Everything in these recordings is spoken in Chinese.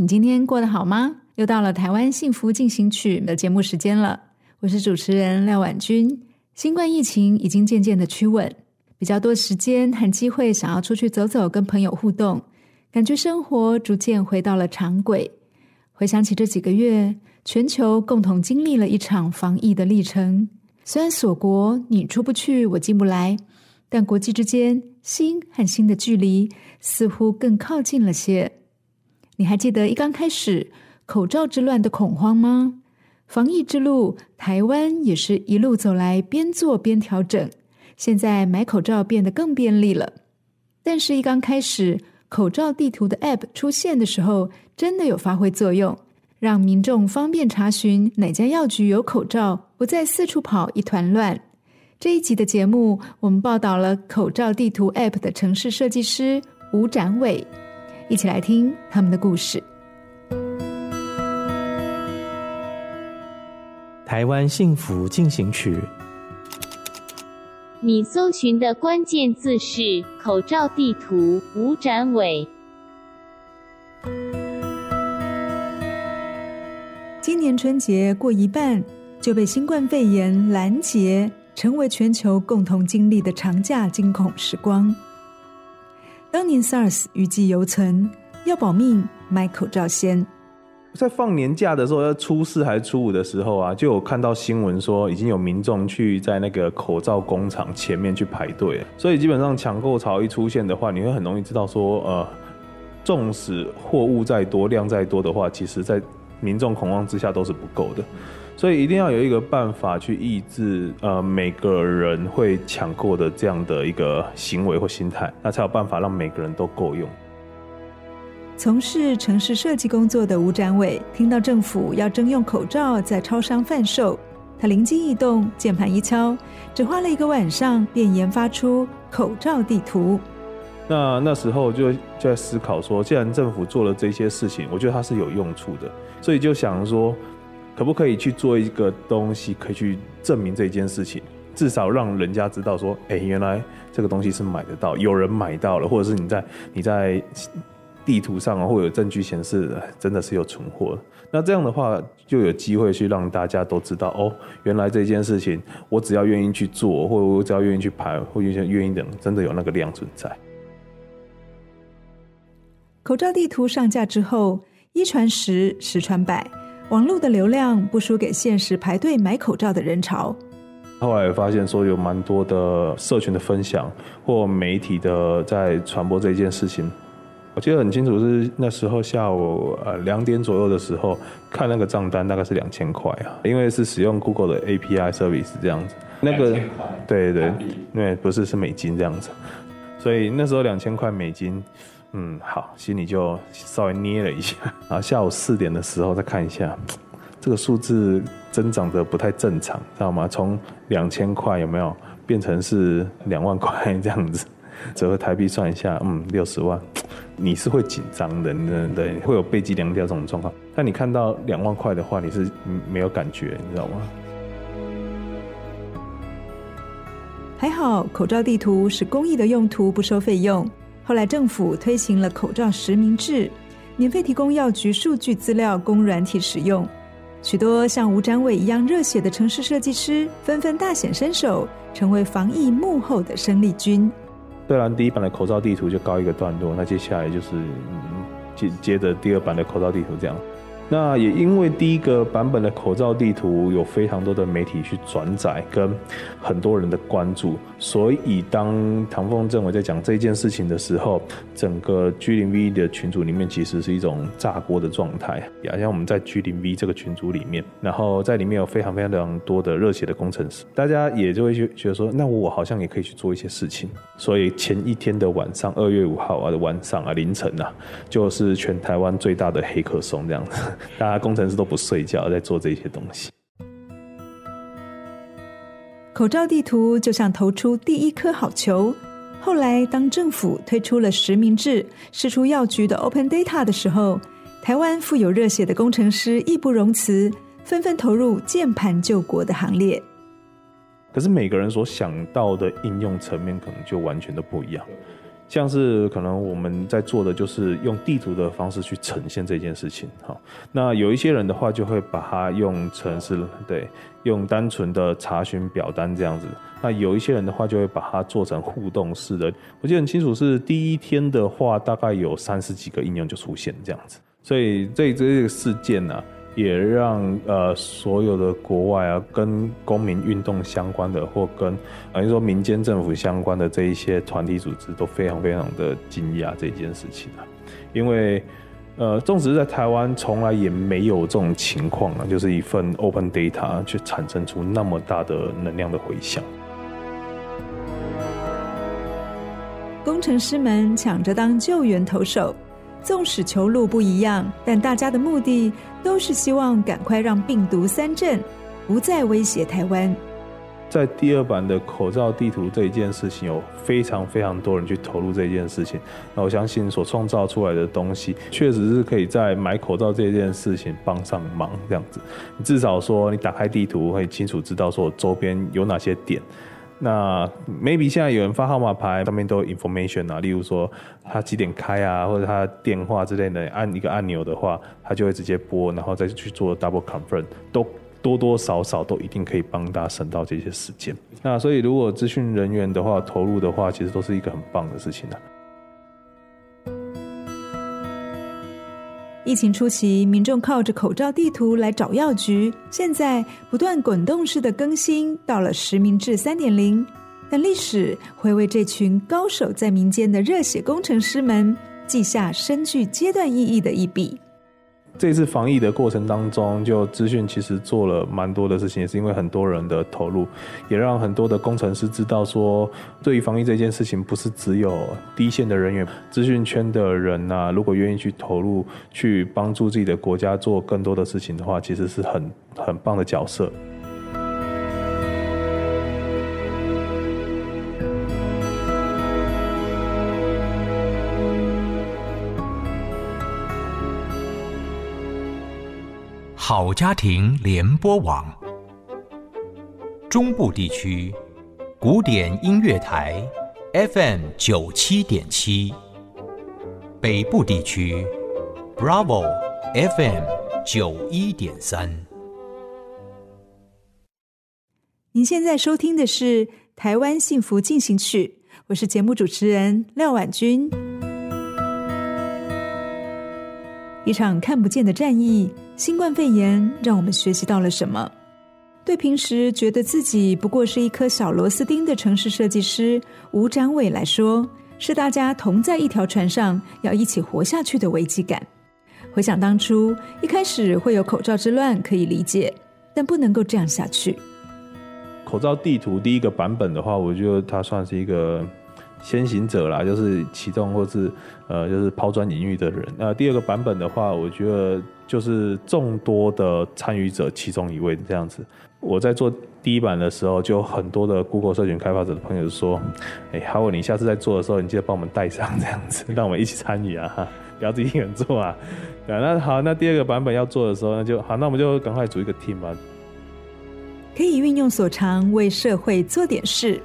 你今天过得好吗？又到了台湾幸福进行曲的节目时间了，我是主持人廖婉君。新冠疫情已经渐渐的趋稳，比较多时间和机会想要出去走走，跟朋友互动，感觉生活逐渐回到了常轨。回想起这几个月，全球共同经历了一场防疫的历程。虽然锁国，你出不去，我进不来，但国际之间心和心的距离似乎更靠近了些。你还记得一刚开始口罩之乱的恐慌吗？防疫之路，台湾也是一路走来，边做边调整。现在买口罩变得更便利了，但是，一刚开始口罩地图的 App 出现的时候，真的有发挥作用，让民众方便查询哪家药局有口罩，不再四处跑一团乱。这一集的节目，我们报道了口罩地图 App 的城市设计师吴展伟，一起来听他们的故事。台湾幸福进行曲。你搜寻的关键字是“口罩地图”吴展伟。今年春节过一半就被新冠肺炎拦截，成为全球共同经历的长假惊恐时光。当年 SARS 余悸犹存，要保命，买口罩先。在放年假的时候，要初四还是初五的时候啊，就有看到新闻说，已经有民众去在那个口罩工厂前面去排队。所以基本上抢购潮一出现的话，你会很容易知道说，呃，纵使货物再多、量再多的话，其实在民众恐慌之下都是不够的。所以一定要有一个办法去抑制呃每个人会抢购的这样的一个行为或心态，那才有办法让每个人都够用。从事城市设计工作的吴展伟，听到政府要征用口罩在超商贩售，他灵机一动，键盘一敲，只花了一个晚上便研发出口罩地图。那那时候就就在思考说，既然政府做了这些事情，我觉得它是有用处的，所以就想说，可不可以去做一个东西，可以去证明这件事情，至少让人家知道说，哎，原来这个东西是买得到，有人买到了，或者是你在你在。地图上啊，会有证据显示，真的是有存货。那这样的话，就有机会去让大家都知道哦，原来这件事情，我只要愿意去做，或者我只要愿意去排，或者愿意等，真的有那个量存在。口罩地图上架之后，一传十，十传百，网络的流量不输给现实排队买口罩的人潮。后来发现说，有蛮多的社群的分享，或媒体的在传播这件事情。我记得很清楚，是那时候下午呃两点左右的时候，看那个账单大概是两千块啊，因为是使用 Google 的 API service 这样子。那个对对，因为不是是美金这样子，所以那时候两千块美金，嗯，好，心里就稍微捏了一下。然后下午四点的时候再看一下，这个数字增长得不太正常，知道吗？从两千块有没有变成是两万块这样子？折合台币算一下，嗯，六十万，你是会紧张的，对对，会有背脊凉掉这种状况。但你看到两万块的话，你是没有感觉，你知道吗？还好，口罩地图是公益的用途，不收费用。后来政府推行了口罩实名制，免费提供药局数据资料供软体使用。许多像吴展伟一样热血的城市设计师，纷纷大显身手，成为防疫幕后的生力军。虽然第一版的口罩地图就告一个段落，那接下来就是接接着第二版的口罩地图这样。那也因为第一个版本的口罩地图有非常多的媒体去转载，跟很多人的关注，所以当唐凤政委在讲这件事情的时候，整个 G 零 V 的群组里面其实是一种炸锅的状态。好，像我们在 G 零 V 这个群组里面，然后在里面有非常非常多的热血的工程师，大家也就会去觉得说，那我好像也可以去做一些事情。所以前一天的晚上，二月五号啊的晚上啊凌晨啊，就是全台湾最大的黑客松这样子。大家工程师都不睡觉，在做这些东西。口罩地图就像投出第一颗好球。后来，当政府推出了实名制，释出药局的 Open Data 的时候，台湾富有热血的工程师义不容辞，纷纷投入键盘救国的行列。可是每个人所想到的应用层面，可能就完全都不一样。像是可能我们在做的就是用地图的方式去呈现这件事情，好，那有一些人的话就会把它用成是对，用单纯的查询表单这样子，那有一些人的话就会把它做成互动式的。我记得很清楚是第一天的话，大概有三十几个应用就出现这样子，所以这这个事件呢、啊。也让呃所有的国外啊，跟公民运动相关的，或跟等于说民间政府相关的这一些团体组织，都非常非常的惊讶这件事情啊，因为呃，纵使在台湾，从来也没有这种情况啊，就是一份 open data 去产生出那么大的能量的回响。工程师们抢着当救援投手。纵使球路不一样，但大家的目的都是希望赶快让病毒三振，不再威胁台湾。在第二版的口罩地图这一件事情，有非常非常多人去投入这件事情。那我相信所创造出来的东西，确实是可以在买口罩这件事情帮上忙。这样子，你至少说你打开地图，会清楚知道说周边有哪些点。那 maybe 现在有人发号码牌，上面都有 information 啊，例如说他几点开啊，或者他电话之类的，按一个按钮的话，他就会直接拨，然后再去做 double confirm，都多多少少都一定可以帮大家省到这些时间。那所以如果资讯人员的话投入的话，其实都是一个很棒的事情啊。疫情初期，民众靠着口罩地图来找药局。现在不断滚动式的更新，到了实名制三点零，但历史会为这群高手在民间的热血工程师们记下深具阶段意义的一笔。这次防疫的过程当中，就资讯其实做了蛮多的事情，也是因为很多人的投入，也让很多的工程师知道说，对于防疫这件事情，不是只有第一线的人员，资讯圈的人呐、如果愿意去投入，去帮助自己的国家做更多的事情的话，其实是很很棒的角色。好家庭联播网，中部地区古典音乐台 FM 九七点七，北部地区 Bravo FM 九一点三。您现在收听的是《台湾幸福进行曲》，我是节目主持人廖婉君。一场看不见的战役，新冠肺炎让我们学习到了什么？对平时觉得自己不过是一颗小螺丝钉的城市设计师吴展伟来说，是大家同在一条船上要一起活下去的危机感。回想当初，一开始会有口罩之乱可以理解，但不能够这样下去。口罩地图第一个版本的话，我觉得它算是一个。先行者啦，就是启动或是呃，就是抛砖引玉的人。那第二个版本的话，我觉得就是众多的参与者其中一位这样子。我在做第一版的时候，就很多的 Google 社群开发者的朋友说：“哎，哈维，你下次在做的时候，你记得帮我们带上这样子，让我们一起参与啊，不要自己一个人做啊。”对，那好，那第二个版本要做的时候，那就好，那我们就赶快组一个 team 吧。可以运用所长为社会做点事。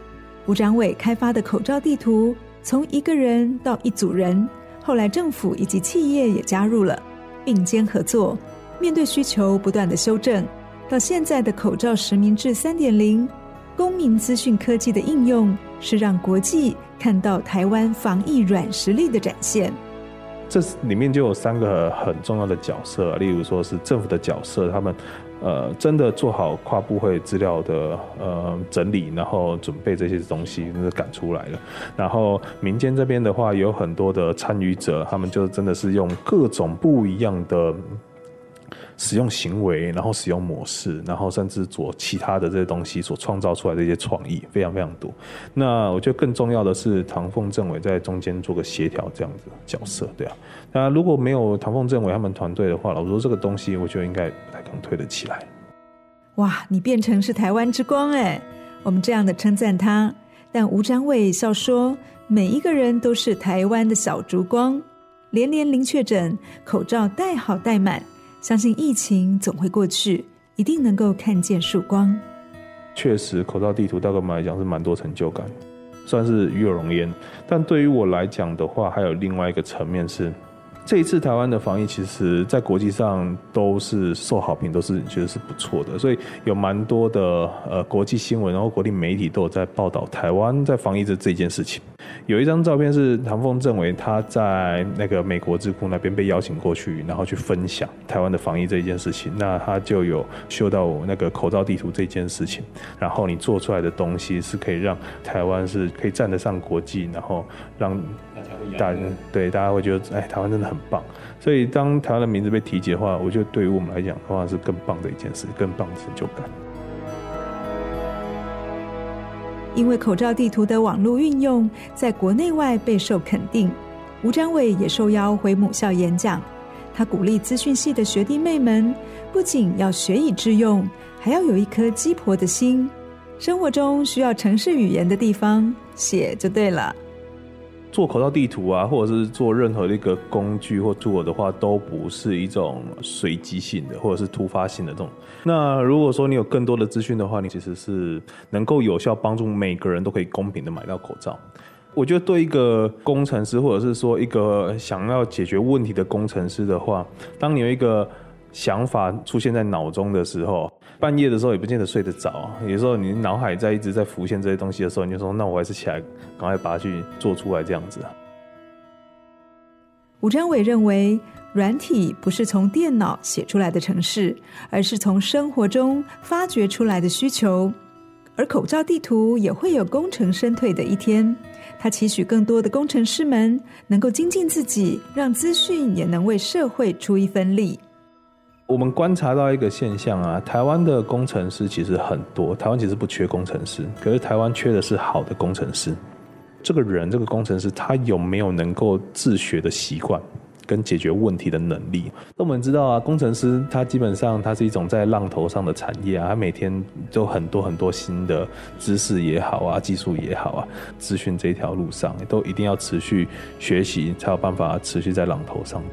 吴长伟开发的口罩地图，从一个人到一组人，后来政府以及企业也加入了，并肩合作，面对需求不断的修正，到现在的口罩实名制三点零，公民资讯科技的应用是让国际看到台湾防疫软实力的展现。这里面就有三个很重要的角色，例如说是政府的角色，他们。呃，真的做好跨部会资料的呃整理，然后准备这些东西，那就赶出来了。然后民间这边的话，有很多的参与者，他们就真的是用各种不一样的。使用行为，然后使用模式，然后甚至做其他的这些东西所创造出来的一些创意，非常非常多。那我觉得更重要的是唐凤政委在中间做个协调这样子角色，对啊。那如果没有唐凤政委他们团队的话，老实说这个东西我觉得应该不太可能推得起来。哇，你变成是台湾之光哎！我们这样的称赞他，但吴展伟笑说，每一个人都是台湾的小烛光。连连零确诊，口罩戴好戴满。相信疫情总会过去，一定能够看见曙光。确实，口罩地图对我们来讲是蛮多成就感，算是与有荣焉。但对于我来讲的话，还有另外一个层面是。这一次台湾的防疫，其实在国际上都是受好评，都是觉得是不错的，所以有蛮多的呃国际新闻，然后国际媒体都有在报道台湾在防疫的这件事情。有一张照片是唐凤政委他在那个美国智库那边被邀请过去，然后去分享台湾的防疫这一件事情。那他就有秀到我那个口罩地图这件事情，然后你做出来的东西是可以让台湾是可以站得上国际，然后让。大家对大家会觉得，哎，台湾真的很棒。所以当台湾的名字被提及的话，我觉得对于我们来讲的话是更棒的一件事，更棒的成就感。因为口罩地图的网络运用在国内外备受肯定，吴张伟也受邀回母校演讲。他鼓励资讯系的学弟妹们，不仅要学以致用，还要有一颗鸡婆的心。生活中需要城市语言的地方，写就对了。做口罩地图啊，或者是做任何的一个工具或 tool 的话，都不是一种随机性的或者是突发性的这种。那如果说你有更多的资讯的话，你其实是能够有效帮助每个人都可以公平的买到口罩。我觉得对一个工程师，或者是说一个想要解决问题的工程师的话，当你有一个想法出现在脑中的时候，半夜的时候也不见得睡得着。有时候你脑海在一直在浮现这些东西的时候，你就说：“那我还是起来，赶快把它去做出来。”这样子。吴展伟认为，软体不是从电脑写出来的程式，而是从生活中发掘出来的需求。而口罩地图也会有功成身退的一天。他期许更多的工程师们能够精进自己，让资讯也能为社会出一分力。我们观察到一个现象啊，台湾的工程师其实很多，台湾其实不缺工程师，可是台湾缺的是好的工程师。这个人，这个工程师，他有没有能够自学的习惯跟解决问题的能力？那我们知道啊，工程师他基本上他是一种在浪头上的产业啊，他每天都很多很多新的知识也好啊，技术也好啊，资讯这条路上都一定要持续学习，才有办法持续在浪头上。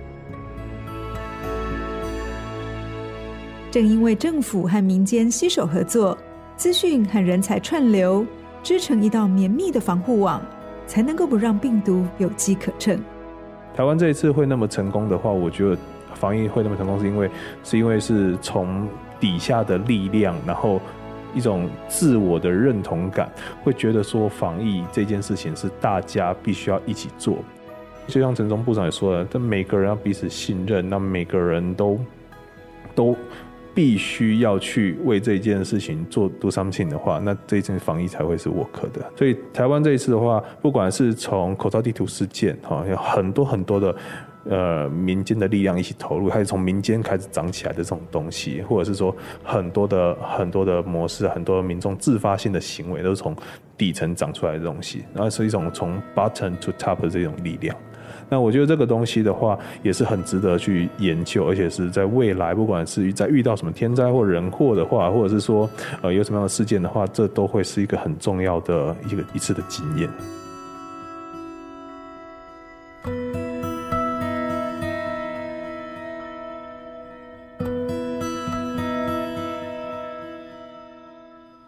正因为政府和民间携手合作，资讯和人才串流，织成一道绵密的防护网，才能够不让病毒有机可乘。台湾这一次会那么成功的话，我觉得防疫会那么成功，是因为是因为是从底下的力量，然后一种自我的认同感，会觉得说防疫这件事情是大家必须要一起做。就像陈忠部长也说了，但每个人要彼此信任，那每个人都都。必须要去为这件事情做 do something 的话，那这一次防疫才会是 work 的。所以台湾这一次的话，不管是从口罩地图事件哈，有很多很多的呃民间的力量一起投入，还是从民间开始长起来的这种东西，或者是说很多的很多的模式，很多民众自发性的行为，都是从底层长出来的东西，然后是一种从 bottom to top 的这种力量。那我觉得这个东西的话，也是很值得去研究，而且是在未来，不管是在遇到什么天灾或人祸的话，或者是说呃有什么样的事件的话，这都会是一个很重要的一个一次的经验。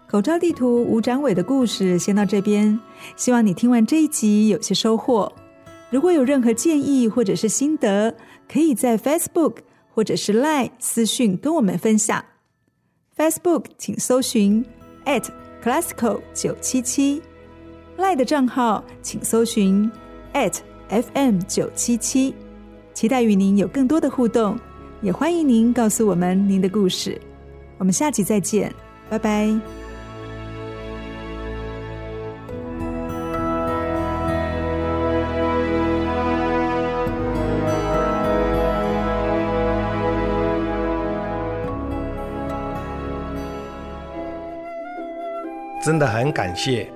口罩地图吴展伟的故事先到这边，希望你听完这一集有些收获。如果有任何建议或者是心得，可以在 Facebook 或者是 Line 私讯跟我们分享。Facebook 请搜寻 at @classical 九七七，Line 的账号请搜寻 at @FM 九七七。期待与您有更多的互动，也欢迎您告诉我们您的故事。我们下集再见，拜拜。真的很感谢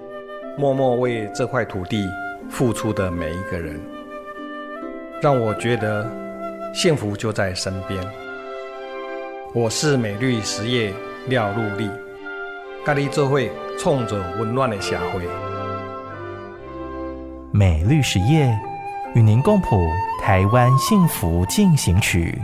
默默为这块土地付出的每一个人，让我觉得幸福就在身边。我是美绿实业廖禄立，咖喱这会冲着温暖的社会。美绿实业与您共谱台湾幸福进行曲。